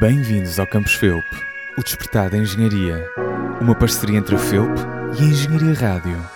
Bem-vindos ao Campus FEUP, o despertar da engenharia. Uma parceria entre a FEUP e a Engenharia Rádio.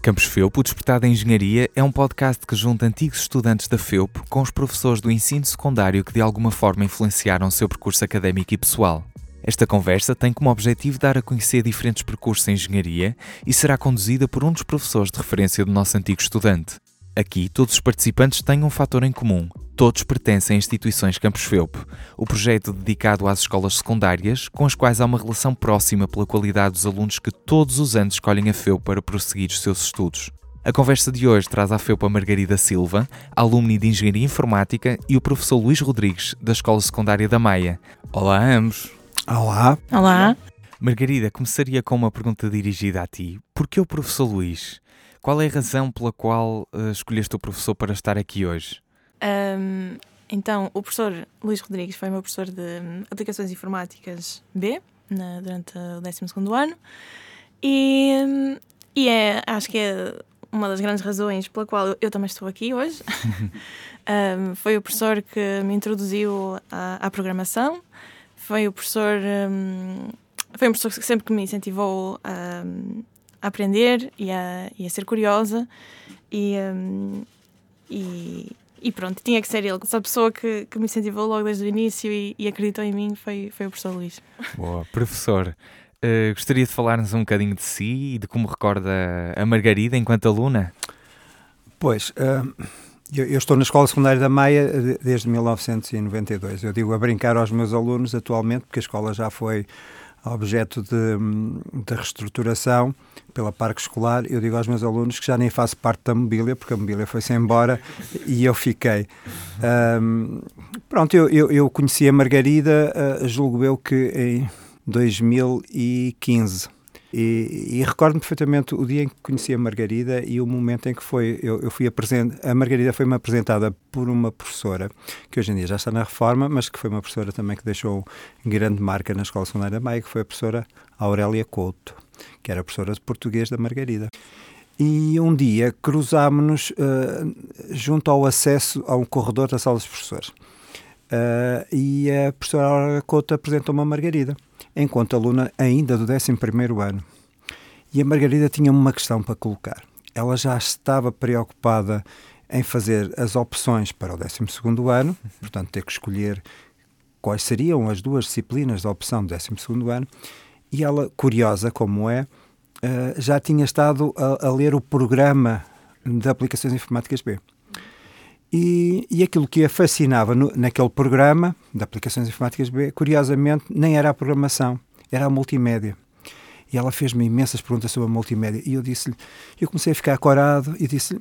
Campus FEUP, o Despertar da Engenharia, é um podcast que junta antigos estudantes da FEUP com os professores do ensino secundário que de alguma forma influenciaram o seu percurso académico e pessoal. Esta conversa tem como objetivo dar a conhecer diferentes percursos em engenharia e será conduzida por um dos professores de referência do nosso antigo estudante. Aqui, todos os participantes têm um fator em comum. Todos pertencem a instituições Campus FEUP, o projeto dedicado às escolas secundárias, com as quais há uma relação próxima pela qualidade dos alunos que todos os anos escolhem a FEUP para prosseguir os seus estudos. A conversa de hoje traz à FEUP a Margarida Silva, alumni de Engenharia Informática, e o professor Luís Rodrigues, da Escola Secundária da Maia. Olá a ambos! Olá! Olá! Margarida, começaria com uma pergunta dirigida a ti. Porquê o professor Luís? Qual é a razão pela qual uh, escolheste o professor para estar aqui hoje? Um, então, o professor Luís Rodrigues foi meu professor de hum, Aplicações Informáticas B na, durante o 12 ano e, hum, e é, acho que é uma das grandes razões pela qual eu, eu também estou aqui hoje. um, foi o professor que me introduziu à, à programação, foi o professor. Um, foi um professor que sempre que me incentivou a, a aprender e a, e a, ser curiosa e, um, e, e, pronto, tinha que ser ele. Essa pessoa que, que me incentivou logo desde o início e, e acreditou em mim foi, foi o professor Luís. Boa, professor. Uh, gostaria de falar-nos um bocadinho de si e de como recorda a Margarida enquanto aluna? Pois, uh, eu, eu, estou na Escola Secundária da Maia desde 1992. Eu digo a brincar aos meus alunos atualmente, porque a escola já foi objeto de, de reestruturação pela Parque Escolar. Eu digo aos meus alunos que já nem faço parte da mobília, porque a mobília foi-se embora e eu fiquei. Um, pronto, eu, eu, eu, conheci a Margarida, uh, julgo eu que em 2015. E, e recordo-me perfeitamente o dia em que conheci a Margarida e o momento em que foi. Eu, eu fui apresent... A Margarida foi-me apresentada por uma professora que hoje em dia já está na reforma, mas que foi uma professora também que deixou grande marca na Escola Secundária Maia, que foi a professora Aurélia Couto, que era professora de português da Margarida. E um dia cruzámos-nos uh, junto ao acesso a um corredor da sala dos professores. Uh, e a professora Aurélia Couto apresentou-me a Margarida enquanto aluna ainda do 11 ano. E a Margarida tinha uma questão para colocar. Ela já estava preocupada em fazer as opções para o 12 ano, portanto, ter que escolher quais seriam as duas disciplinas da opção do 12 ano, e ela, curiosa como é, eh, já tinha estado a, a ler o programa de aplicações informáticas B. E, e aquilo que a fascinava no, naquele programa de aplicações informáticas B, curiosamente, nem era a programação, era a multimédia. E ela fez-me imensas perguntas sobre a multimédia. E eu disse-lhe, eu comecei a ficar corado e disse-lhe,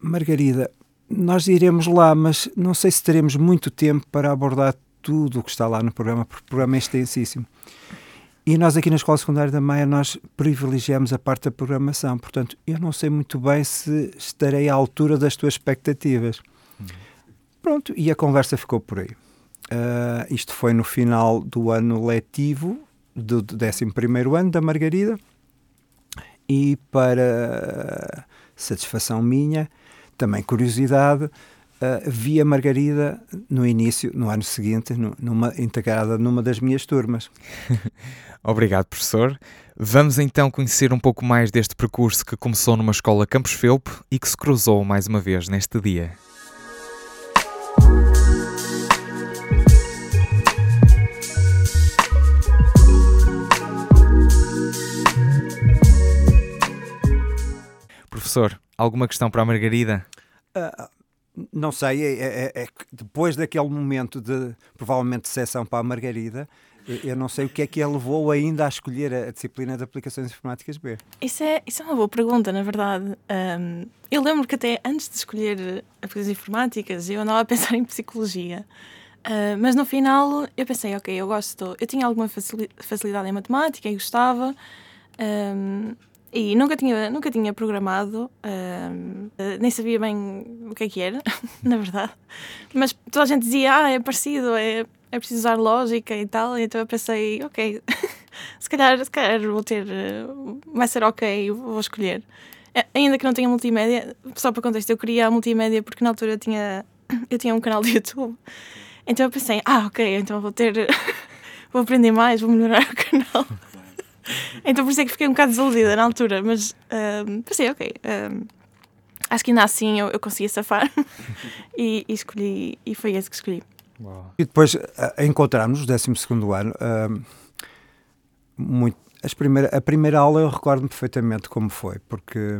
Margarida, nós iremos lá, mas não sei se teremos muito tempo para abordar tudo o que está lá no programa, porque o programa é extensíssimo. E nós aqui na Escola Secundária da Maia, nós privilegiamos a parte da programação. Portanto, eu não sei muito bem se estarei à altura das tuas expectativas. Pronto, e a conversa ficou por aí. Uh, isto foi no final do ano letivo do, do 11 ano da Margarida e para satisfação minha, também curiosidade, uh, vi a Margarida no início, no ano seguinte, numa, integrada numa das minhas turmas. Obrigado, professor. Vamos então conhecer um pouco mais deste percurso que começou numa escola Campos Felpe e que se cruzou mais uma vez neste dia. Professor, alguma questão para a Margarida? Uh, não sei, é, é, é, depois daquele momento de provavelmente de sessão para a Margarida, eu não sei o que é que a levou ainda a escolher a disciplina de aplicações informáticas B. Isso é, isso é uma boa pergunta, na verdade. Um, eu lembro que até antes de escolher aplicações informáticas, eu andava a pensar em psicologia. Uh, mas no final eu pensei, ok, eu gosto, eu tinha alguma facilidade em matemática e gostava. Um, e nunca tinha, nunca tinha programado, uh, nem sabia bem o que é que era, na verdade. Mas toda a gente dizia, ah, é parecido, é, é preciso usar lógica e tal. E então eu pensei, ok, se calhar, se calhar vou ter. eh, Vai ser ok, vou escolher. Eh, Ainda que não tenha multimédia, só para contexto, eu queria a multimédia porque na altura eu tinha, eu tinha um canal de YouTube. Então eu pensei, ah, ok, então vou ter. vou aprender mais, vou melhorar o canal. Então por isso é que fiquei um bocado desiludida na altura, mas ahm, pensei, ok. ahm, acho que ainda assim eu, eu safar e, e escolhi, e foi esse que escolhi. E depois a, no 12 ano, ahm, muito, as primeira, a primeira aula eu recordo-me perfeitamente como foi, porque,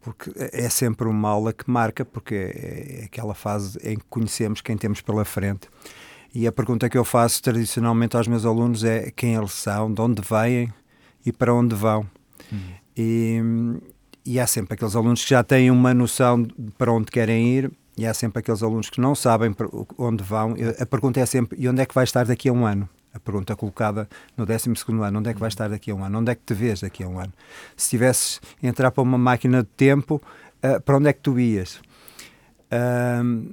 porque é sempre uma aula que marca, porque é, é aquela fase em que conhecemos quem temos pela frente. E a pergunta que eu faço tradicionalmente aos meus alunos é quem eles são, de onde vêm e para onde vão. E, e há sempre aqueles alunos que já têm uma noção para onde querem ir e há sempre aqueles alunos que não sabem onde vão. A pergunta é sempre: e onde é que vai estar daqui a um ano? A pergunta colocada no 12 ano: onde é que vai estar daqui a um ano? Onde é que te vês daqui a um ano? Se tivesses entrar para uma máquina de tempo, ah, para onde é que tu ias?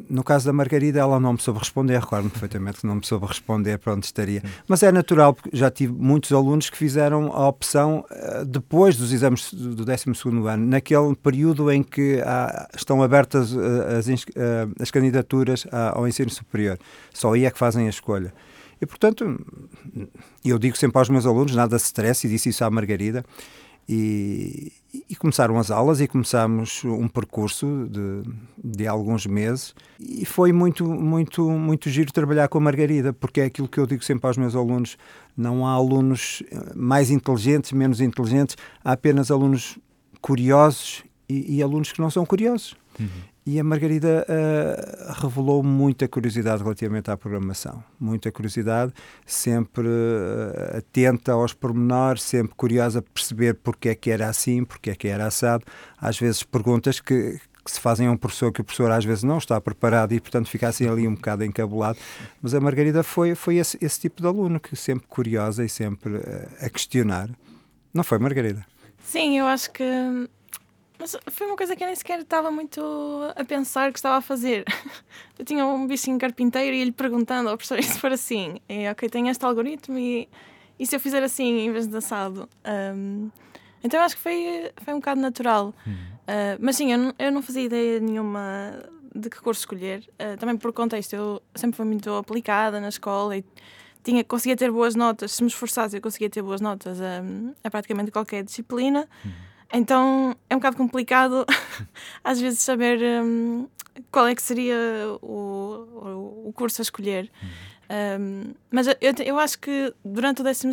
No caso da Margarida, ela não me soube responder, recordo-me perfeitamente que não me soube responder para onde estaria. Mas é natural, porque já tive muitos alunos que fizeram a opção ah, depois dos exames do 12 ano, naquele período em que há- estão abertas ah, as, ah, as candidaturas ao ensino superior. Só aí é que fazem a escolha. E, portanto, eu digo sempre aos meus alunos, nada se stress, e disse isso à Margarida, e, e começaram as aulas e começámos um percurso de, de alguns meses. E foi muito, muito, muito giro trabalhar com a Margarida, porque é aquilo que eu digo sempre aos meus alunos, não há alunos eh, mais inteligentes, menos inteligentes, há apenas alunos curiosos e, e alunos que não são curiosos. E a Margarida ah, revelou muita curiosidade relativamente à programação. Muita curiosidade, sempre ah, atenta aos pormenores, sempre curiosa por perceber porque é que era assim, porque é que era assado. Às vezes perguntas que, que se fazem a um professor que o professor às vezes não está preparado e, portanto, fica assim ali um bocado encabulado. Mas a Margarida foi, foi esse, esse tipo de aluno, que sempre curiosa e sempre ah, a questionar. Não foi, Margarida? Sim, eu acho que. Mas foi uma coisa que eu nem sequer estava muito a pensar que estava a fazer. Eu tinha um bichinho carpinteiro e ele perguntando ao professor: e se for assim? É, ok, tem este algoritmo e, e se eu fizer assim em vez de assado? Ahm, então acho que foi, foi um bocado natural. Ah, mas sim, eu não, eu não fazia ideia nenhuma de que curso escolher. Ah, também por contexto, eu sempre fui muito aplicada na escola e tinha, conseguia ter boas notas. Se me esforçasse, eu conseguia ter boas notas a, a praticamente qualquer disciplina. Então é um bocado complicado às vezes saber hum, qual é que seria o, o, curso a escolher. Hum, mas eu, eu acho que durante o 12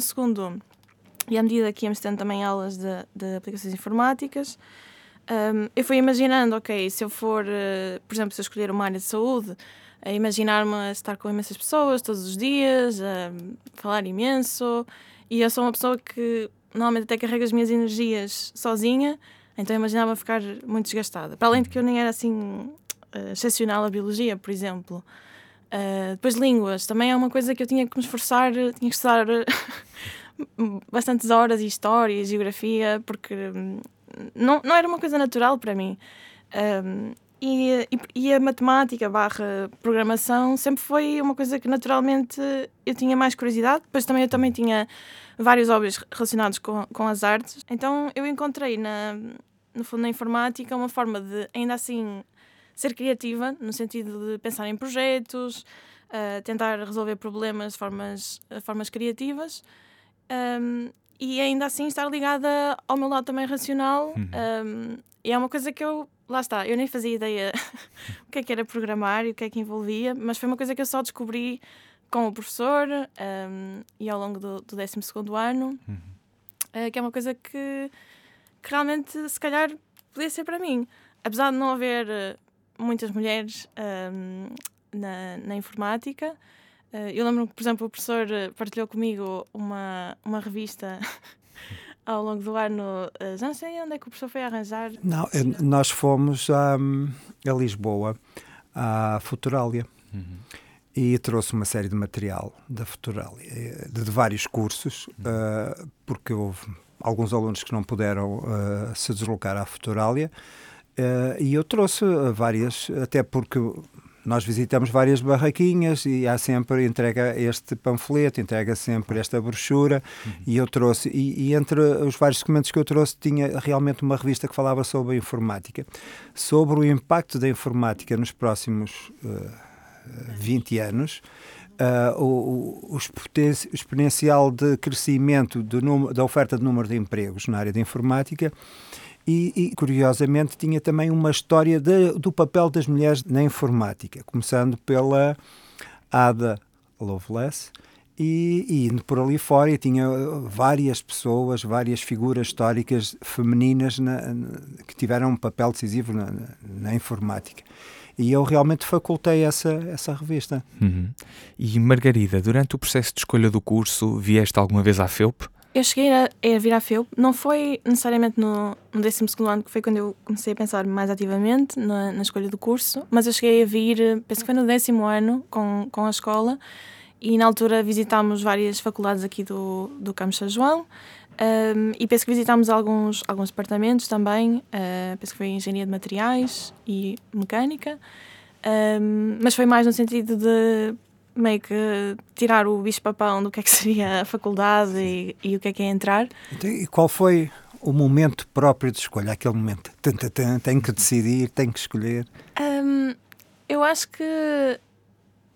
e à medida que íamos tendo também aulas de, de aplicações informáticas, hum, eu fui imaginando, ok, se eu for, eh, por exemplo, se eu escolher uma área de saúde, a imaginar-me a estar com imensas pessoas todos os dias, a falar imenso, e eu sou uma pessoa que normalmente até carrega as minhas energias sozinha, então imaginava ficar muito desgastada. Para além de que eu nem era assim eh, excepcional a biologia, por exemplo. Uh, depois línguas, também é uma coisa que eu tinha que me esforçar, tinha que estudar bastantes horas e história e geografia, porque hum, não, não era uma coisa natural para mim. Um, e, e a matemática barra programação sempre foi uma coisa que naturalmente eu tinha mais curiosidade. Depois também eu também tinha vários hobbies relacionados com, com as artes. Então eu encontrei na, no fundo na informática uma forma de ainda assim ser criativa, no sentido de pensar em projetos, uh, tentar resolver problemas de formas, formas criativas um, e ainda assim estar ligada ao meu lado também racional. Um, e é uma coisa que eu, lá está, eu nem fazia ideia o que é que era programar e o que é que envolvia, mas foi uma coisa que eu só descobri com o professor um, e ao longo do, do 12 ano, uh, que é uma coisa que, que realmente, se calhar, podia ser para mim. Apesar de não haver uh, muitas mulheres um, na, na informática, uh, eu lembro que, por exemplo, o professor partilhou comigo uma, uma revista ao longo do ano. já não sei onde é que o professor foi arranjar. Não, eh, nós fomos a, a Lisboa, à Futurália, e trouxe uma série de material da Futurália, eh, de, de vários cursos, eh, porque houve alguns alunos que não puderam eh, se deslocar à Futurália, eh, e eu trouxe várias, até porque nós visitamos várias barraquinhas e há sempre entrega este panfleto, entrega sempre esta brochura uhum. e eu trouxe e, e, entre os vários documentos que eu trouxe tinha realmente uma revista que falava sobre a informática, sobre o impacto da informática nos próximos uh, 20 anos. Uh, o, o, exponencial de crescimento do, da oferta de número de empregos na área da informática e, e, curiosamente tinha também uma história de, do papel das mulheres na informática, começando pela Ada Lovelace e, e indo por ali fora e tinha várias pessoas, várias figuras históricas femininas na, na, que tiveram um papel decisivo na, na, informática. E eu realmente facultei essa, essa revista. Uhum. E Margarida, durante o processo de escolha do curso, vieste alguma vez à FEUP? Eu cheguei a, a vir à FEUP, não foi necessariamente no, no 12 ano, que foi quando eu comecei a pensar mais ativamente na, na, escolha do curso, mas eu cheguei a vir, penso que foi no décimo ano, com, com a escola, e na altura visitámos várias faculdades aqui do, do Campos São João, um, e penso que visitámos alguns, alguns departamentos também, uh, penso que foi Engenharia de Materiais e Mecânica, um, mas foi mais no sentido de meio que tirar o bicho-papão do que é que seria a faculdade e, e, o que é que é entrar. Então, e qual foi o momento próprio de escolha? Aquele momento, tenho que decidir, tenho que escolher? Um, eu acho que,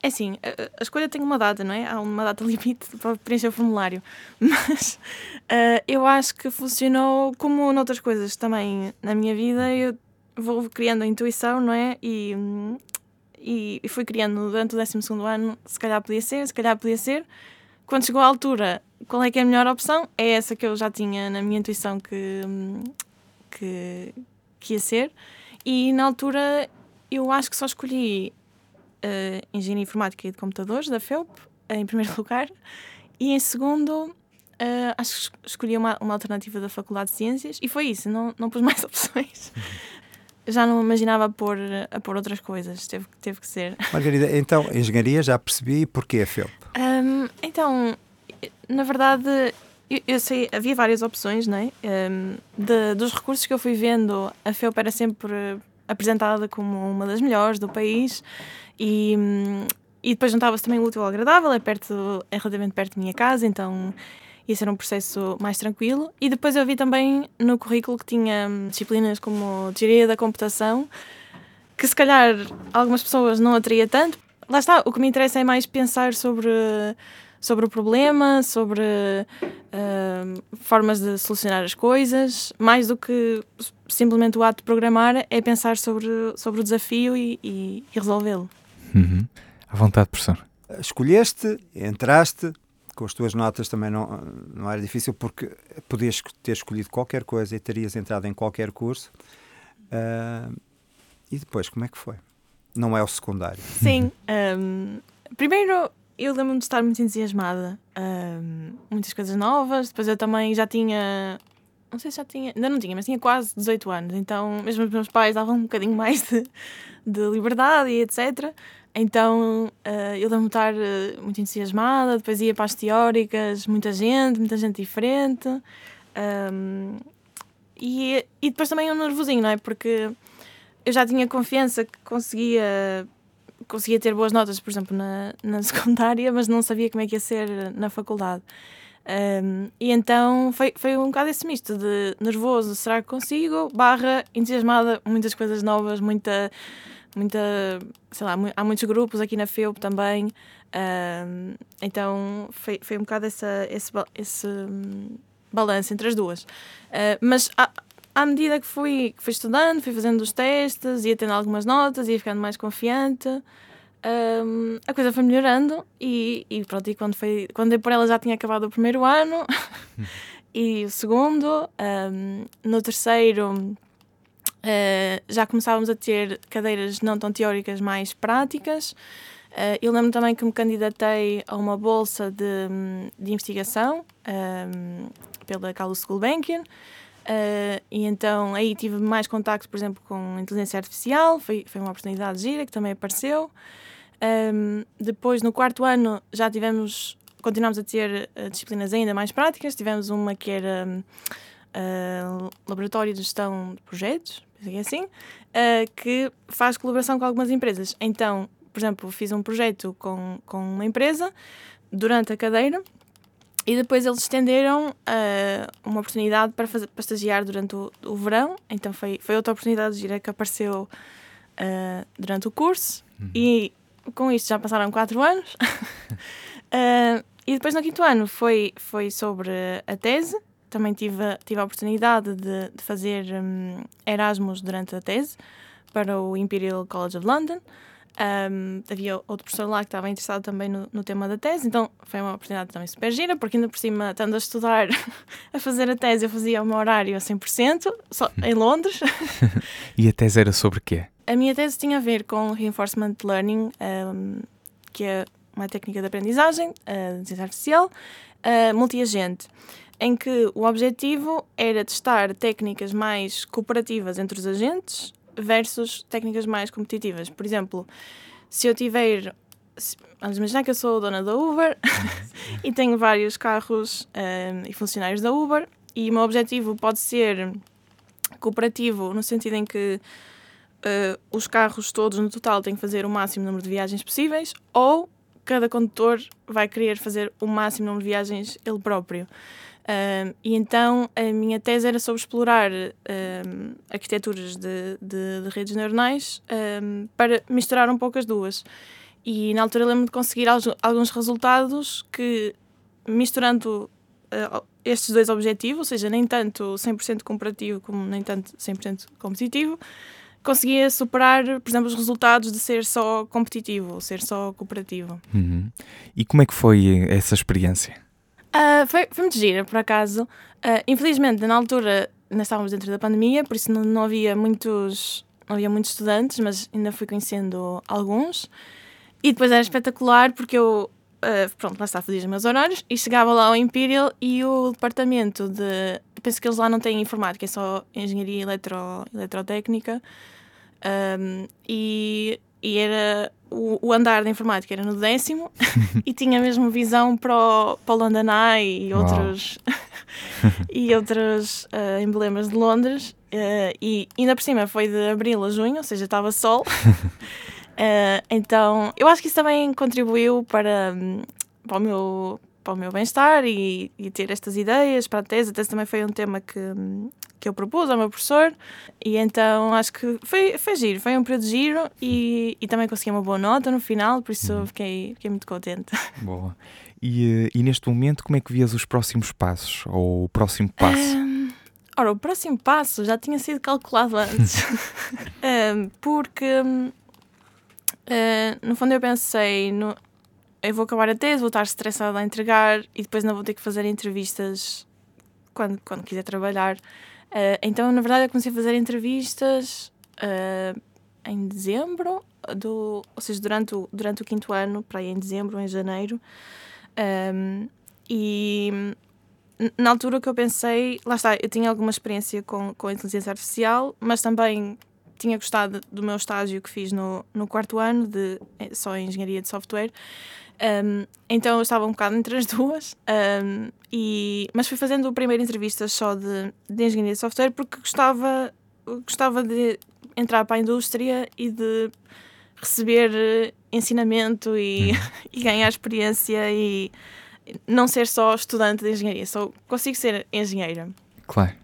é assim, a, escolha tem uma data, não é? Há uma data limite para preencher o formulário. Mas uh, eu acho que funcionou como noutras coisas também na minha vida. Eu vou criando a intuição, não é? E, e, fui criando durante o 12 ano, se calhar podia ser, se calhar podia ser. Quando chegou à altura, qual é que é a melhor opção? É essa que eu já tinha na minha intuição que, que, que ia ser. E na altura eu acho que só escolhi uh, Engenharia Informática e de Computadores, da FEUP, em primeiro lugar. E em segundo, uh, acho que escolhi uma, uma alternativa da Faculdade de Ciências. E foi isso, não, não pus mais opções já não imaginava pôr, a pôr outras coisas, teve, teve que ser. Margarida, então, engenharia já percebi, porquê a FEUP? Um, então, na verdade, eu, eu, sei, havia várias opções, não é? Um, de, dos recursos que eu fui vendo, a FEUP era sempre apresentada como uma das melhores do país e, e depois juntava-se também o útil ao agradável, é, perto, é relativamente perto da minha casa, então ia ser um processo mais tranquilo. E depois eu vi também no currículo que tinha hum, disciplinas como teoria da computação, que se calhar algumas pessoas não atraía tanto. Lá está, o que me interessa é mais pensar sobre, sobre o problema, sobre uh, formas de solucionar as coisas, mais do que simplesmente o ato de programar, é pensar sobre, sobre o desafio e, e, e resolvê-lo. Uhum. À vontade, professor. Escolheste, entraste, com as tuas notas também não, não era difícil porque podias ter escolhido qualquer coisa e terias entrado em qualquer curso. Uh, e depois, como é que foi? Não é o secundário. Sim. Um, primeiro, eu lembro-me de estar muito entusiasmada. Um, muitas coisas novas. Depois eu também já tinha. Não sei se já tinha. Ainda não tinha, mas tinha quase 18 anos. Então, mesmo os meus pais davam um bocadinho mais de, de liberdade e etc. Então uh, eu lembro-me estar uh, muito entusiasmada, depois ia para as teóricas, muita gente, muita gente diferente. Um, e, e depois também um nervosinho, não é? Porque eu já tinha confiança que conseguia, conseguia ter boas notas, por exemplo, na, na secundária, mas não sabia como é que ia ser na faculdade. Um, e então foi, foi um bocado esse misto de nervoso, será que consigo? Barra entusiasmada, muitas coisas novas, muita muita, sei lá, há muitos grupos aqui na FEUP também, uh, então foi, foi um bocado essa, esse, esse um, balanço entre as duas. Uh, mas à, à medida que fui, que fui estudando, fui fazendo os testes, ia tendo algumas notas, ia ficando mais confiante, um, a coisa foi melhorando e, e pronto, e quando, foi, quando dei por ela já tinha acabado o primeiro ano e o segundo, um, no terceiro Uh, já começávamos a ter cadeiras não tão teóricas, mais práticas. Uh, eu lembro também que me candidatei a uma bolsa de, de investigação um, pela Carlos Gulbenkian. Uh, e então aí tive mais contacto, por exemplo, com inteligência artificial, foi, foi uma oportunidade gira que também apareceu. Um, depois, no quarto ano, já tivemos, continuámos a ter uh, disciplinas ainda mais práticas. Tivemos uma que era uh, Laboratório de Gestão de Projetos, assim, que faz colaboração com algumas empresas. Então, por exemplo, fiz um projeto com, com uma empresa durante a cadeira e depois eles estenderam uh, uma oportunidade para, fazer, para estagiar durante o, o verão. Então foi, foi outra oportunidade de gira que apareceu uh, durante o curso. Uhum. E com isto já passaram quatro anos. uh, e depois no quinto ano foi, foi sobre a tese. Também tive, tive a oportunidade de, de fazer um, Erasmus durante a tese para o Imperial College of London. Um, havia outro professor lá que estava interessado também no, no, tema da tese, então foi uma oportunidade também super gira, porque ainda por cima, estando a estudar, a fazer a tese, eu fazia o meu horário a 100%, só em Londres. e a tese era sobre quê? A minha tese tinha a ver com Reinforcement Learning, um, que é uma técnica de aprendizagem, uh, de ciência artificial, uh, multiagente, em que o objetivo era testar técnicas mais cooperativas entre os agentes versus técnicas mais competitivas. Por exemplo, se eu tiver. vamos imaginar que eu sou dona da Uber e tenho vários carros um, e funcionários da Uber, e o meu objetivo pode ser cooperativo, no sentido em que uh, os carros todos no total têm que fazer o máximo número de viagens possíveis, ou cada condutor vai querer fazer o máximo número de viagens ele próprio. E então a minha tese era sobre explorar arquiteturas de, de, de, redes neuronais para misturar um pouco as duas. E na altura lembro de conseguir alguns resultados que, misturando uh, estes dois objetivos, ou seja, nem tanto 100% comparativo como nem tanto 100% competitivo, conseguia superar, por exemplo, os resultados de ser só competitivo, ou ser só cooperativo. Uhum. E como é que foi essa experiência? Uh, foi, foi muito gira, por acaso. Uh, infelizmente, na altura, ainda estávamos dentro da pandemia, por isso não, não, havia muitos não havia muitos estudantes, mas ainda fui conhecendo alguns. E depois era espetacular porque eu, uh, pronto, lá está, fazia os meus horários e chegava lá ao Imperial e o departamento de. Penso que eles lá não têm informática, é só engenharia eletro, eletrotécnica. Um, e e era o, o, andar da informática era no décimo e tinha mesmo visão para o, para o London Eye e outros, e outros uh, emblemas de Londres. Uh, e ainda por cima foi de abril a junho, ou seja, estava sol. Uh, então eu acho que isso também contribuiu para, para o meu, para o meu bem-estar e, e, ter estas ideias para a tese. A tese também foi um tema que, que eu propus ao meu professor e então acho que foi, foi giro, foi um período giro e, e também consegui uma boa nota no final, por isso uhum. fiquei, fiquei muito contente. Boa. E, eh, e neste momento, como é que vias os próximos passos ou o próximo passo? Um, ora, o próximo passo já tinha sido calculado antes, um, porque uh, no fundo eu pensei, no, eu vou acabar a tese, vou estar estressada a entregar e depois não vou ter que fazer entrevistas quando, quando quiser trabalhar. Uh, então, na verdade, eu comecei a fazer entrevistas uh, em dezembro, do, ou seja, durante o, durante o quinto ano, para aí em dezembro ou em janeiro. Um, e na altura que eu pensei, lá está, eu tinha alguma experiência com, com a inteligência artificial, mas também tinha gostado do meu estágio que fiz no, no quarto ano, de, eh, só em engenharia de software. Um, então eu estava um bocado entre as duas, um, e, mas fui fazendo a primeira entrevista só de, de engenharia de software porque gostava, gostava de entrar para a indústria e de receber eh, ensinamento e, uhum. e ganhar experiência e não ser só estudante de engenharia, só consigo ser engenheira. Claro.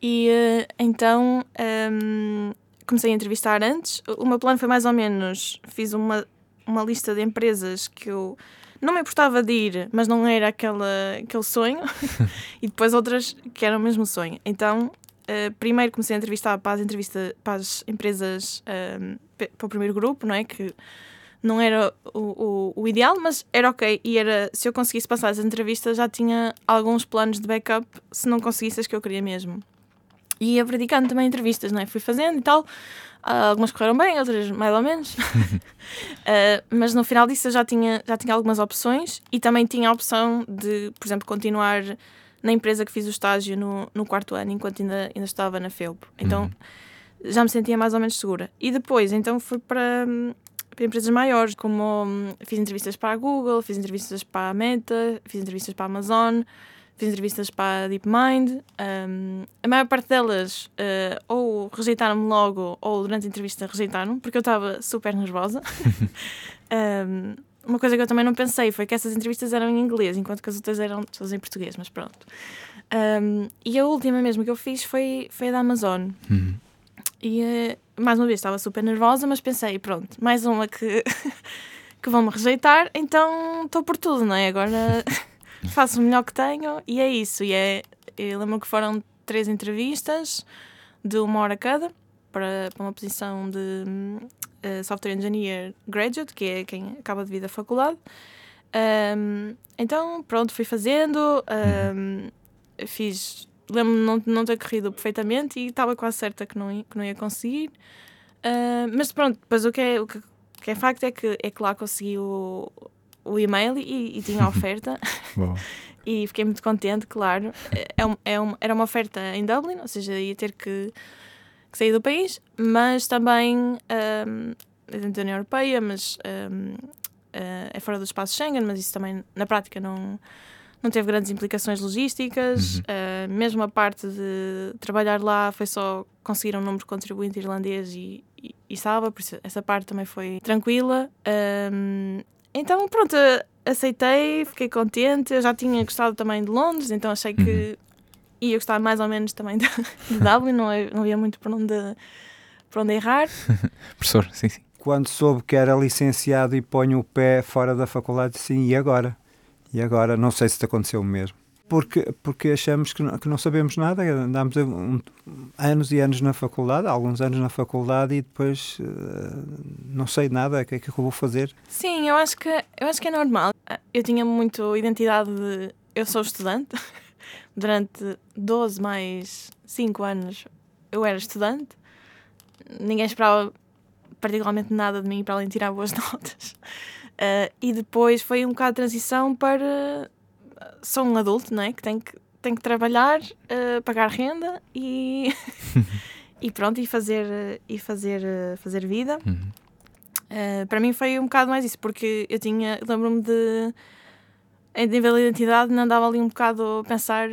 E uh, então um, comecei a entrevistar antes. O meu plano foi mais ou menos: fiz uma, uma lista de empresas que eu não me importava de ir, mas não era aquela, aquele sonho, e depois outras que eram o mesmo sonho. Então, uh, primeiro comecei a entrevistar para as, entrevista, para as empresas, uh, para o primeiro grupo, não é? Que não era o, o, o, ideal, mas era ok. E era, se eu conseguisse passar as entrevistas, já tinha alguns planos de backup se não conseguisse as que eu queria mesmo. E ia praticando também entrevistas, não é? Fui fazendo e tal. Uh, algumas correram bem, outras mais ou menos. uh, mas no final disso eu já tinha, já tinha algumas opções e também tinha a opção de, por exemplo, continuar na empresa que fiz o estágio no, no quarto ano, enquanto ainda, ainda estava na FEUP. Então uhum. já me sentia mais ou menos segura. E depois, então, fui para. para empresas maiores, como hum, fiz entrevistas para a Google, fiz entrevistas para a Meta, fiz entrevistas para a Amazon, fiz entrevistas para a DeepMind. Um, a maior parte delas uh, ou rejeitaram-me logo ou durante a entrevista rejeitaram porque eu estava super nervosa. um, uma coisa que eu também não pensei foi que essas entrevistas eram em inglês, enquanto que as outras eram todas em português, mas pronto. Um, e a última mesmo que eu fiz foi, foi a da Amazon. Uhum. E uh, mais uma vez estava super nervosa, mas pensei, pronto, mais uma que, que vão me rejeitar, então estou por tudo, não é? Agora faço o melhor que tenho e é isso. E é, lembro que foram três entrevistas de uma hora cada para, para uma posição de uh, Software Engineer Graduate, que é quem acaba de vir da faculdade. Um, então, pronto, fui fazendo, um, fiz lembro-me não, não ter corrido perfeitamente e estava quase certa que não que não ia conseguir. Uh, mas pronto, depois o que é, o que, o que é facto é que, é que lá consegui o, o e-mail e, e tinha a oferta. e fiquei muito contente, claro. É, um, é um, era uma oferta em Dublin, ou seja, ia ter que, que sair do país, mas também um, dentro da União Europeia, mas um, ah, é fora do espaço Schengen, mas isso também na prática não não teve grandes implicações logísticas, uhum. uh, mesmo a parte de trabalhar lá foi só conseguir um número de contribuinte irlandês e, e, e salva, por isso essa parte também foi tranquila. Um, então, pronto, aceitei, fiquei contente. Eu já tinha gostado também de Londres, então achei que uhum. ia gostar mais ou menos também de, de Dublin, não, não havia muito por onde, por onde errar. Professor, sim, sim. Quando soube que era licenciado e ponho o pé fora da faculdade, sim, e agora? E agora não sei se te aconteceu o mesmo. Porque, porque achamos que não, que não sabemos nada, andámos um, anos e anos na faculdade, alguns anos na faculdade e depois uh, não sei nada, o que é que eu vou fazer? Sim, eu acho que, eu acho que é normal. Eu tinha muito identidade de eu sou estudante. Durante 12 mais 5 anos eu era estudante. Ninguém esperava particularmente nada de mim para além de tirar boas notas. Uh, e depois foi um bocado de transição para. Sou um adulto, não é? Que tem que, tem que trabalhar, uh, pagar renda e. e pronto, e fazer, e fazer, fazer vida. Uhum. Uh, para mim foi um bocado mais isso, porque eu tinha. Lembro-me de. Em nível de identidade, não andava ali um bocado a pensar.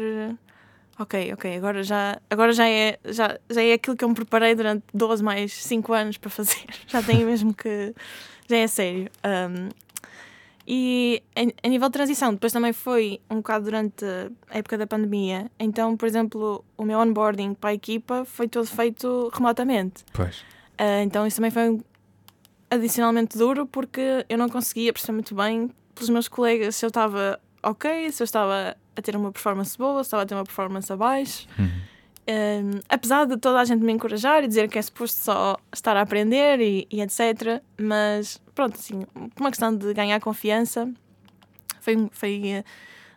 Ok, ok, agora já, agora já, é, já, já é aquilo que eu me preparei durante 12 mais 5 anos para fazer. Já tenho mesmo que já é sério. Um, e a, nível de transição, depois também foi um bocado durante a época da pandemia. Então, por exemplo, o meu onboarding para a equipa foi todo feito remotamente. Pois. Uh, então, isso também foi adicionalmente duro porque eu não conseguia perceber muito bem pelos meus colegas se eu estava ok, se eu estava a ter uma performance boa, se estava a ter uma performance abaixo. Uhum. Um, apesar de toda a gente me encorajar e dizer que é suposto só estar a aprender e, e etc. Mas pronto, assim, uma questão de ganhar confiança foi, foi uh,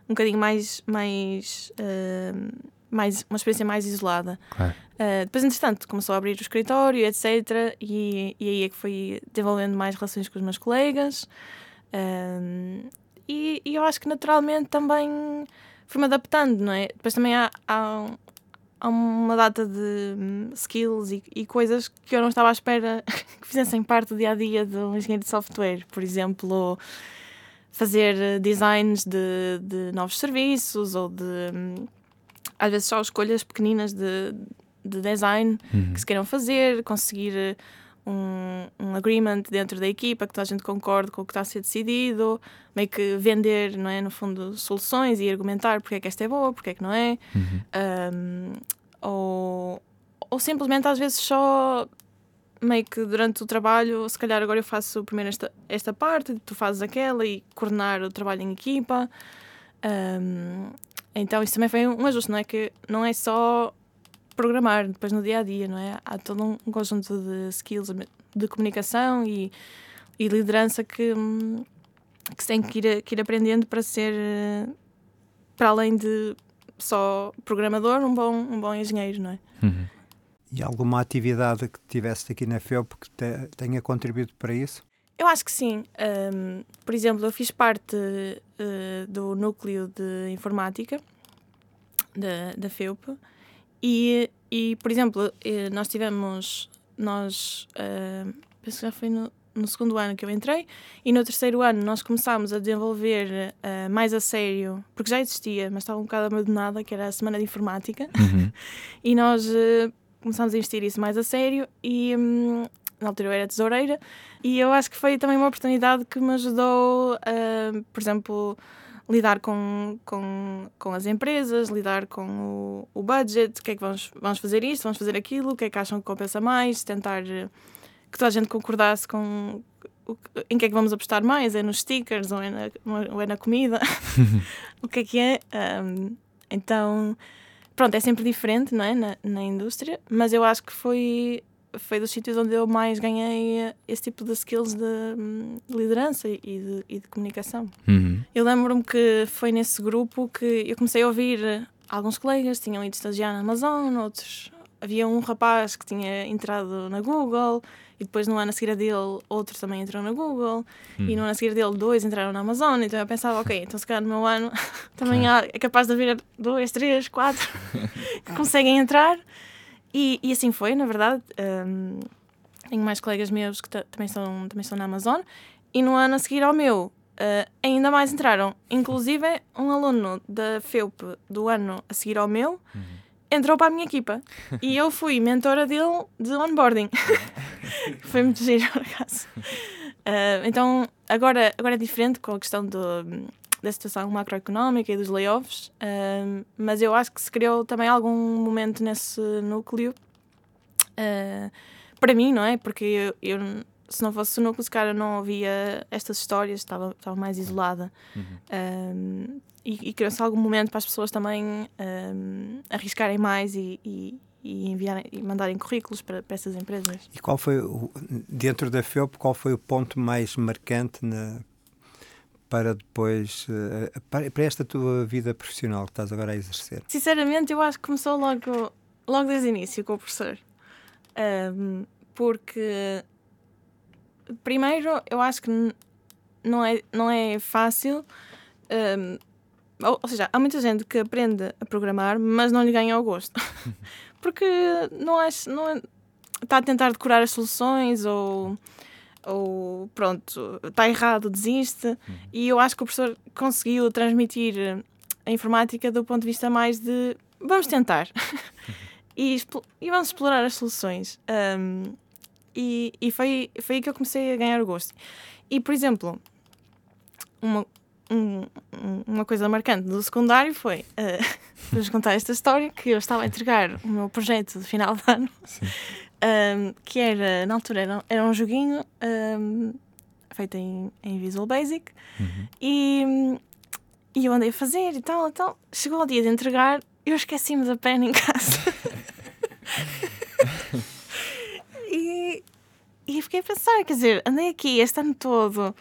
um bocadinho mais, mais, uh, mais uma experiência mais isolada. Claro. Uh, depois, entretanto, começou a abrir o escritório, etc. E, e aí é que fui desenvolvendo mais relações com os meus colegas. E, e, eu acho que naturalmente também fui-me adaptando, não é? Depois também há, há há uma data de hum, skills e, e, coisas que eu não estava à espera que fizessem parte do dia a dia do engenheiro de software. Por exemplo, fazer eh, designs de, de novos serviços ou de hum, às vezes só escolhas pequeninas de, de design uhum. que se queiram fazer, conseguir eh, um, um agreement dentro da equipa que toda a gente concorde com o que está a ser decidido, meio que vender, não é, no fundo, soluções e argumentar porque é que esta é boa, porque é que não é, uhum. um, ou, ou simplesmente às vezes só meio que durante o trabalho, se calhar agora eu faço primeiro esta, esta parte, tu fazes aquela e coordenar o trabalho em equipa. Um, então isso também foi um ajuste, não é? Que não é só programar depois no dia a dia, não é? Há todo um conjunto de skills de comunicação e, e liderança que, que se tem que ir, que ir aprendendo para ser, para além de só programador, um bom, um bom engenheiro, não é? Uhum. E alguma atividade que tivesse aqui na FEUP que te, tenha contribuído para isso? Eu acho que sim. Um, por exemplo, eu fiz parte uh, do núcleo de informática da, da FEUP e, e, por exemplo, eh, nós tivemos, nós, uh, penso que já foi no no segundo ano que eu entrei, e no terceiro ano nós começámos a desenvolver uh, mais a sério, porque já existia, mas estava um bocado abandonada, que era a Semana de Informática, Uhum. e nós uh, começámos a investir isso mais a sério, e hum, na altura eu era tesoureira, e eu acho que foi também uma oportunidade que me ajudou, por exemplo, lidar com, com, com as empresas, lidar com o, o budget, o que é que vamos, vamos fazer isto, vamos fazer aquilo, o que é que acham que compensa mais, tentar eh, que toda a gente concordasse com o em que é que vamos apostar mais, é nos stickers ou é na, ou é na comida, o que é que é. Ahm, então, pronto, é sempre diferente, não é, na, na indústria, mas eu acho que foi foi dos sítios onde eu mais ganhei eh, esse tipo de skills de, hum, de liderança e de, e de comunicação. Uhum. Eu lembro-me que foi nesse grupo que eu comecei a ouvir eh, alguns colegas tinham ido estagiar na Amazon, outros. Havia um rapaz que tinha entrado na Google e depois no ano a seguir a dele outro também entrou na Google e no ano a seguir dele dois entraram na Amazon. Então eu pensava, ok, então se calhar no meu ano também há, é capaz de haver dois, três, quatro que conseguem entrar. E, e assim foi, na verdade. Hum, tenho mais colegas meus que ta- também, estão, também estão na Amazon. E no ano a seguir ao meu, eh, ainda mais entraram. Inclusive, um aluno da FEUP do ano a seguir ao meu entrou para a minha equipa. E eu fui mentora dele de onboarding. Foi muito giro, por acaso. Eh, então, agora, agora é diferente com a questão do, da situação macroeconómica e dos layoffs, eh, mas eu acho que se criou também algum momento nesse núcleo eh, para mim, não é? Porque eu, eu, se não fosse o núcleo, se eu não ouvia estas histórias, estava, estava mais isolada. Um, e, e criou-se algum momento para as pessoas também um, arriscarem mais e, e, e enviarem e mandarem currículos para, para essas empresas. E qual foi, o, dentro da FEUP, qual foi o ponto mais marcante na, para depois, eh, para, esta tua vida profissional que estás agora a exercer? Sinceramente, eu acho que começou logo, logo desde o início com o professor. Um, porque, primeiro, eu acho que não é, não é fácil. um, ou, ou seja, há muita gente que aprende a programar, mas não lhe ganha o gosto. porque não acho. Não é- está a tentar decorar as soluções ou. Ou pronto, está errado, desiste. E eu acho que o professor conseguiu transmitir a informática do ponto de vista mais de vamos tentar e, e vamos explorar as soluções. Um, e e foi, foi aí que eu comecei a ganhar o gosto. E, por exemplo, uma, um- um- uma coisa marcante do secundário foi uh, vou-vos contar esta história que eu estava a entregar o meu projeto de final de ano um, que era, na altura, era, era um joguinho um, feito em, em Visual Basic e, e eu andei a fazer e tal, e tal. Chegou o dia de entregar, eu esqueci-me da pena em casa. e, e fiquei a pensar, quer dizer, andei aqui este ano todo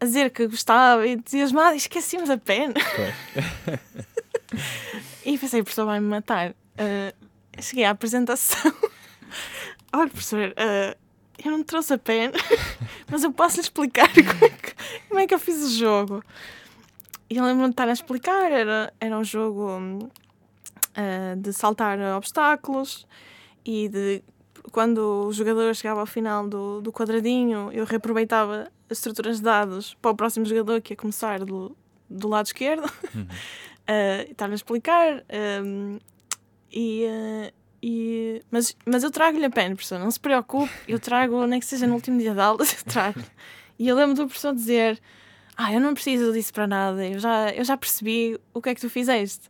a dizer que gostava e entusiasmado e esqueci-me da pena. e pensei, o professor vai-me matar. Ah, cheguei à apresentação. Olha, professor, ah, eu não trouxe a pena, mas eu posso lhe explicar como é que, como é que eu fiz o jogo. E eu lembro-me de estar a explicar, era, era um jogo ah, de saltar obstáculos e de quando o jogador chegava ao final do, do quadradinho, eu reaproveitava as estruturas de dados para o próximo jogador que ia começar do, do lado esquerdo. Ah, Estava a explicar. hum, e, e, mas, mas eu trago-lhe a pena, professor, não se preocupe, eu trago, nem que seja no último dia de aulas, eu trago. E eu lembro do professor dizer: Ah, eu não preciso disso para nada, eu já, eu já percebi o que é que tu fizeste.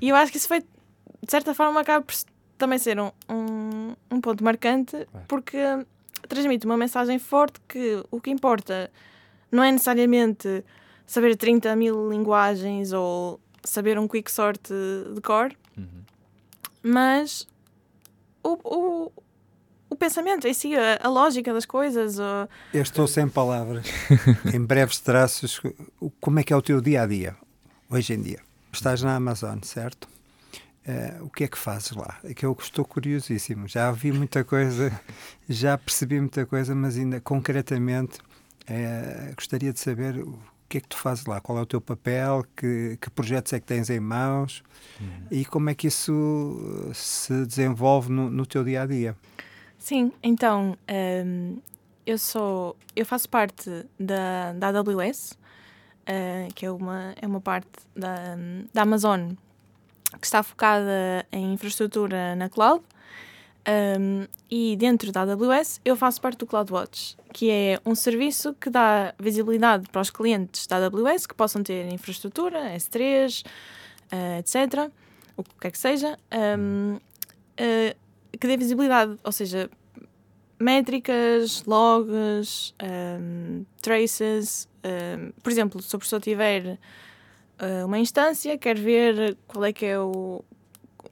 E eu acho que isso foi, de certa forma, acaba por também ser um, um, um ponto marcante, porque transmite uma mensagem forte que o que importa não é necessariamente saber 30 mil linguagens ou saber um quick sort de cor, mas o, o, o pensamento em si, a, a lógica das coisas. Eu estou sem palavras. em breves traços, como é que é o teu dia a dia, hoje em dia? Estás na Amazon, certo? Eh, o que é que fazes lá? É que eu estou curiosíssimo. Já vi muita coisa, já percebi muita coisa, mas ainda concretamente eh, gostaria de saber que é que tu fazes lá, qual é o teu papel, que, que projetos é que tens em mãos e como é que isso eh, se desenvolve no, no teu dia a dia. Sim, então hum, eu sou. Eu faço parte da, da AWS, uh, que é uma, é uma parte da, da Amazon que está focada em infraestrutura na cloud. Um, e dentro da AWS eu faço parte do CloudWatch, que é um serviço que dá visibilidade para os clientes da AWS que possam ter infraestrutura, S3, uh, etc., o que quer que seja, um, uh, que dê visibilidade, ou seja, métricas, logs, um, traces. Por exemplo, se o professor tiver uh, uma instância, quer ver qual é que é o,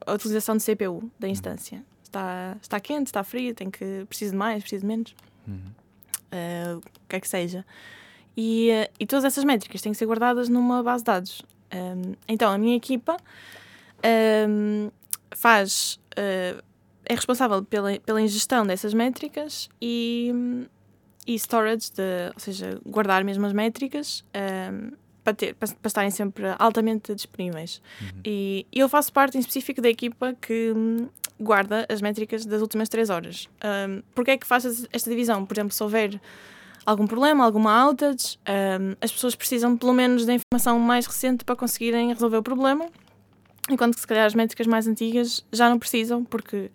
a utilização de CPU da instância. Está, está quente, está frio, tem que preciso de mais, preciso de menos. Uhum. Uh, o que é que seja. E, uh, e todas essas métricas têm que ser guardadas numa base de dados. Um, então, a minha equipa um, faz uh, é responsável pela, pela ingestão dessas métricas e, e storage, de, ou seja, guardar mesmo as métricas um, para, ter, para, para, estarem sempre altamente disponíveis. Uhum. E, eu faço parte em específico da equipa que guarda as métricas das últimas três horas. Um, Porquê é que faz esta divisão? Por exemplo, se houver algum problema, alguma outage, um, as pessoas precisam pelo menos da informação mais recente para conseguirem resolver o problema Enquanto que se calhar as métricas mais antigas já não precisam, porque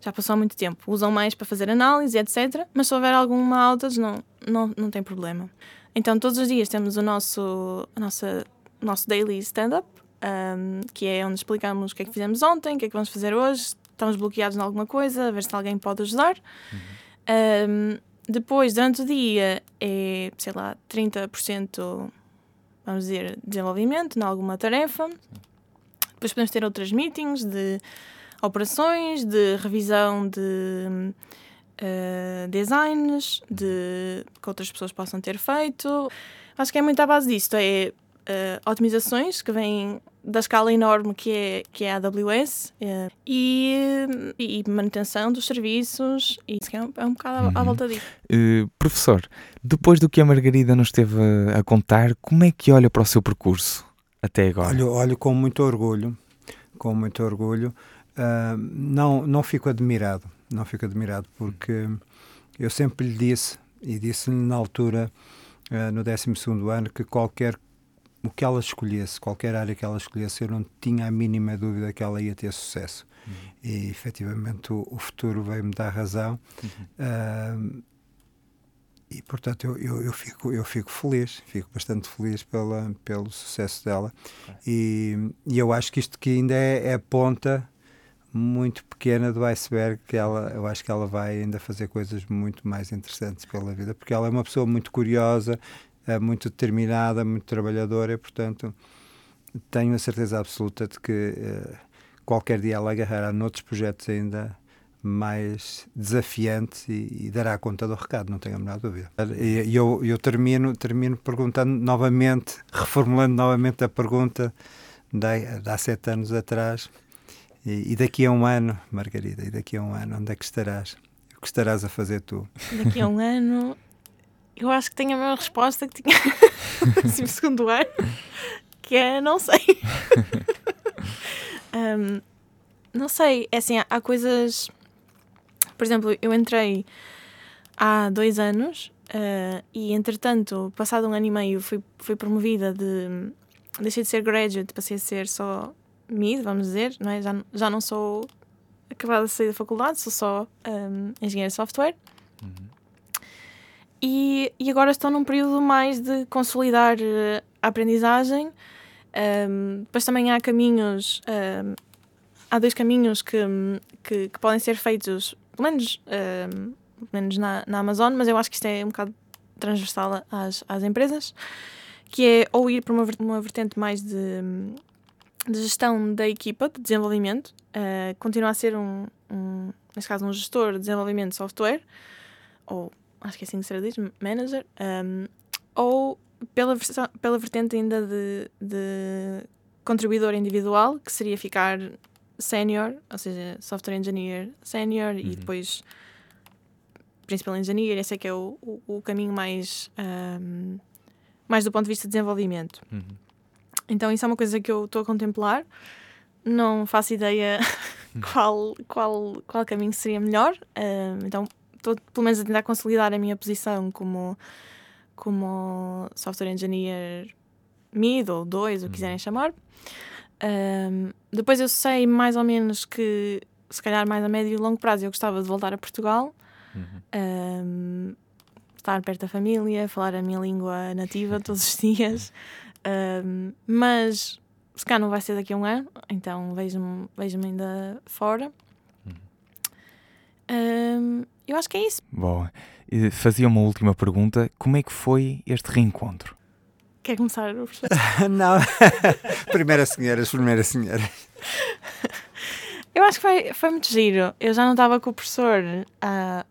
já passou há muito tempo. Usam mais para fazer análise, etc. Mas se houver alguma outage, não, não, não tem problema. Então, todos os dias temos o nosso, a nossa, nosso daily stand-up, um, que é onde explicamos o que é que fizemos ontem, o que é que vamos fazer hoje, estamos bloqueados em alguma coisa, a ver se alguém pode ajudar. Uhum. Um, depois, durante o dia, é, sei lá, 30%, vamos dizer, desenvolvimento em alguma tarefa. Depois podemos ter outras meetings de operações, de revisão de uh, designs, de que outras pessoas possam ter feito. Acho que é muito à base disto. É uh, otimizações que vêm da escala enorme que é, que é a AWS uh, e, e, manutenção dos serviços e é um, é um bocado uhum. à, volta disso. Uh, professor, depois do que a Margarida nos esteve a, a contar, como é que olha para o seu percurso? até agora? Olho, olho com muito orgulho, com muito orgulho. Uh, não, não fico admirado, não fico admirado, porque eu sempre lhe disse, e disse-lhe na altura, uh, no 12 ano, que qualquer o que ela escolhesse, qualquer área que ela escolhesse, eu não tinha a mínima dúvida que ela ia ter sucesso. Uhum. E efetivamente o, o futuro veio-me dar razão. Uhum. Uh, e portanto eu, eu, eu, fico eu fico feliz fico bastante feliz pela pelo sucesso dela e, e eu acho que isto que ainda é, é, a ponta muito pequena do iceberg que ela eu acho que ela vai ainda fazer coisas muito mais interessantes pela vida porque ela é uma pessoa muito curiosa muito determinada muito trabalhadora portanto tenho a certeza absoluta de que uh, qualquer dia ela agarrará noutros projetos ainda mais desafiante e, e, dará conta do recado, não tenho a menor dúvida. E eu, eu termino, termino perguntando novamente, reformulando novamente a pergunta de, de há sete anos atrás. E, e, daqui a um ano, Margarida, e daqui a um ano, onde é que estarás? O que estarás a fazer tu? Daqui a um ano, eu acho que tenho a mesma resposta que tinha no segundo ano, que é não sei. um, não sei, é assim, há coisas por exemplo, eu entrei há dois anos uh, e, entretanto, passado um ano e meio, fui, fui promovida de. Deixei de ser graduate, passei a ser só mid, vamos dizer, não é? já, já não sou acabada de sair da faculdade, sou só um, engenheiro de software. Uhum. E, e agora estou num período mais de consolidar uh, a aprendizagem. Um, depois também há caminhos, um, há dois caminhos que, que, que, podem ser feitos pelo menos, uh, pelo menos na, na Amazon, mas eu acho que isto é um bocado transversal às, às empresas, que é ou ir para uma, uma vertente mais de, de gestão da equipa, de desenvolvimento, uh, continuar a ser um, um, neste caso, um gestor de desenvolvimento de software, ou acho que é assim que se diz, manager, um, ou pela, pela vertente ainda de, de contribuidor individual, que seria ficar sénior, ou seja, software engineer sénior uhum. e depois principal engineer. Esse é que é o, o, o caminho mais, um, mais do ponto de vista de desenvolvimento. Uhum. Então, isso é uma coisa que eu estou a contemplar. Não faço ideia qual, qual, qual caminho seria melhor. Um, então, estou pelo menos a tentar consolidar a minha posição como, como software engineer mid ou 2, o que quiserem chamar. Um, depois eu sei mais ou menos que, se calhar mais a médio e longo prazo, eu gostava de voltar a Portugal, um, estar perto da família, falar a minha língua nativa todos os dias. Um, mas se calhar não vai ser daqui a um ano, então vejo-me vejo ainda fora. Um, eu acho que é isso. Bom, fazia uma última pergunta: como é que foi este reencontro? Quer começar, professor? não, primeira senhora, primeira senhora. Eu acho que foi, foi muito giro. Eu já não estava com o professor há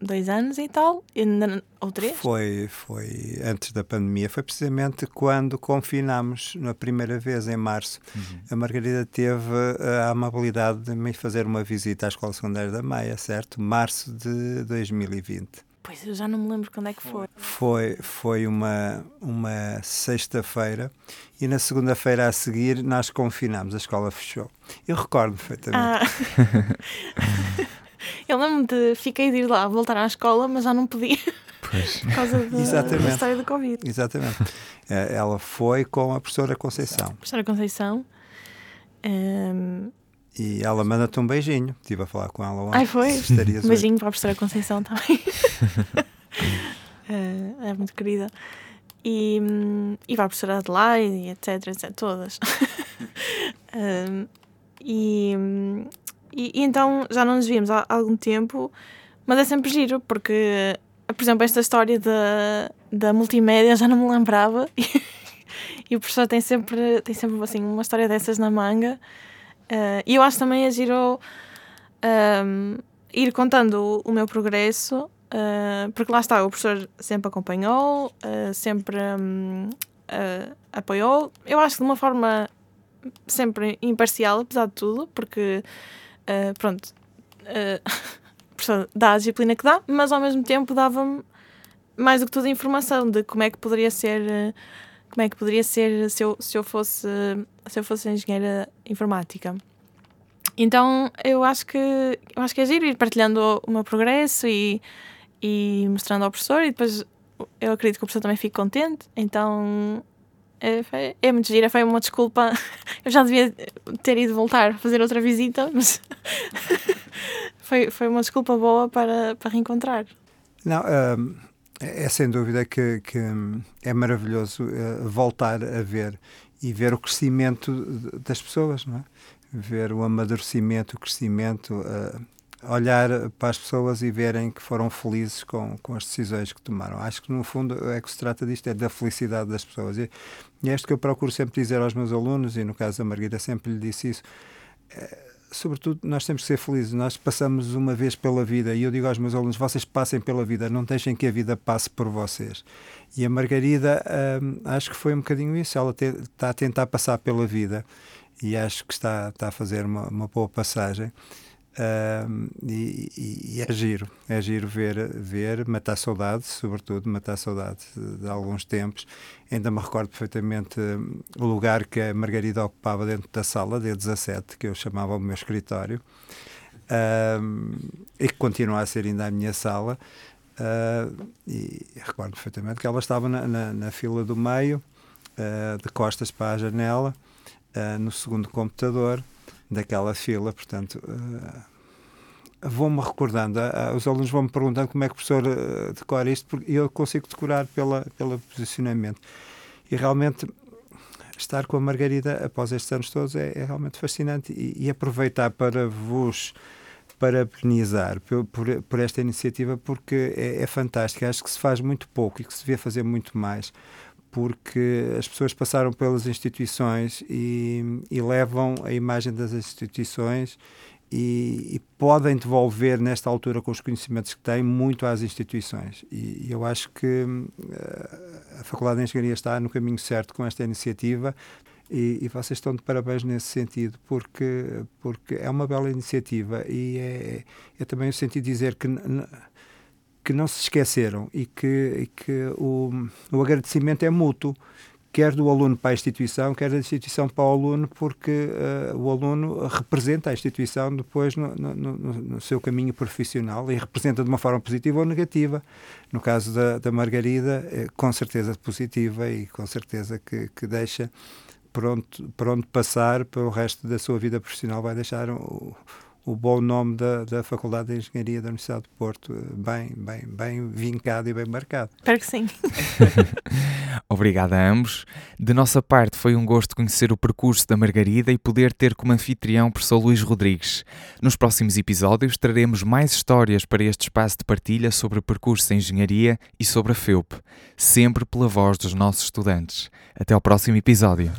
dois anos e tal, ou três. Foi, foi antes da pandemia, foi precisamente quando confinámos na primeira vez, em março. Uhum. A Margarida teve a amabilidade de me fazer uma visita à Escola Secundária da Maia, certo? Março de 2020. Pois eu já não me lembro quando é que foi. Foi, foi uma, uma sexta-feira e na segunda-feira a seguir nós confinámos, a escola fechou. Eu recordo perfeitamente. Ah. eu lembro-me de fiquei de ir lá, voltar à escola, mas já não podia. Pois. Por causa da, Exatamente. da história do Covid. Exatamente. É, ela foi com a professora Conceição. A professora Conceição. Um, e ela manda-te um beijinho. Estive a falar com ela ontem. Ai, foi? Um beijinho para a professora Conceição também. é, é muito querida. E, e para a professora Adelaide, etc, etc, todas. um, e, e, e, então já não nos víamos há algum tempo, mas é sempre giro, porque, por exemplo, esta história da, da multimédia já não me lembrava. E, o professor tem sempre, tem sempre assim, uma história dessas na manga. Uh, e eu acho também a giro um, ir contando o, o meu progresso, uh, porque lá está, o professor sempre acompanhou, uh, sempre um, apoiou. Eu acho que de uma forma sempre imparcial, apesar de tudo, porque pronto, o professor dá a disciplina que dá, mas ao mesmo tempo dava-me mais do que tudo informação de como é que poderia ser como é que poderia ser se eu, se eu fosse se eu fosse engenheira informática. Então eu acho que eu acho que é giro ir partilhando o meu progresso e, e mostrando ao professor e depois eu acredito que o professor também fique contente. Então foi, é muito gira, foi uma desculpa. Eu já devia ter ido voltar fazer outra visita, mas foi, foi uma desculpa boa para, para reencontrar. Não, um é, é sem dúvida que, que é maravilhoso uh, voltar a ver e ver o crescimento das pessoas, não é? Ver o amadurecimento, o crescimento, uh, olhar para as pessoas e verem que foram felizes com, com as decisões que tomaram. Acho que no fundo é que se trata disto, é da felicidade das pessoas. E, é isto que eu procuro sempre dizer aos meus alunos, e no caso da Margarida sempre lhe disse isso. É, sobretudo, nós temos que ser felizes. Nós passamos uma vez pela vida e eu digo aos meus alunos: vocês passem pela vida, não deixem que a vida passe por vocês. E a Margarida, hum, acho que foi um bocadinho isso. Ela te, está a tentar passar pela vida e acho que está, está a fazer uma, uma boa passagem. Um, e, e, é giro, é giro ver, ver, matar saudades, sobretudo matar saudades de alguns tempos. Ainda me recordo perfeitamente hum, o lugar que a Margarida ocupava dentro da sala, D17, que eu chamava o meu escritório, um, e que continua a ser ainda a minha sala. Uh, e recordo perfeitamente que ela estava na, na, na fila do meio, uh, de costas para a janela, uh, no segundo computador daquela fila, portanto, uh, vou-me recordando, uh, os alunos vão-me perguntando como é que o professor decora isto, porque eu consigo decorar pela, pelo posicionamento. E realmente estar com a Margarida após estes anos todos é, é realmente fascinante e, e, aproveitar para vos parabenizar por, por, por esta iniciativa porque é, é fantástica. Acho que se faz muito pouco e que se devia fazer muito mais porque as pessoas passaram pelas instituições e, e levam a imagem das instituições e, e, podem devolver, nesta altura, com os conhecimentos que têm, muito às instituições. E, e eu acho que uh, a Faculdade de Engenharia está no caminho certo com esta iniciativa e, e, vocês estão de parabéns nesse sentido, porque, porque é uma bela iniciativa e é, é também o sentido de dizer que que não se esqueceram e que, e que o, o agradecimento é mútuo, quer do aluno para a instituição, quer da instituição para o aluno, porque uh, o aluno representa a instituição depois no, no, no, seu caminho profissional e representa de uma forma positiva ou negativa. No caso da, da Margarida, é, com certeza positiva e com certeza que, que deixa pronto, pronto passar para o resto da sua vida profissional, vai deixar o, o bom nome da, da Faculdade de Engenharia da Universidade de Porto bem, bem, bem vincado e bem marcado. Espero que sim. Obrigado a ambos. De nossa parte, foi um gosto conhecer o percurso da Margarida e poder ter como anfitrião o professor Luís Rodrigues. Nos próximos episódios traremos mais histórias para este espaço de partilha sobre o percurso em engenharia e sobre a FEUP, sempre pela voz dos nossos estudantes. Até ao próximo episódio.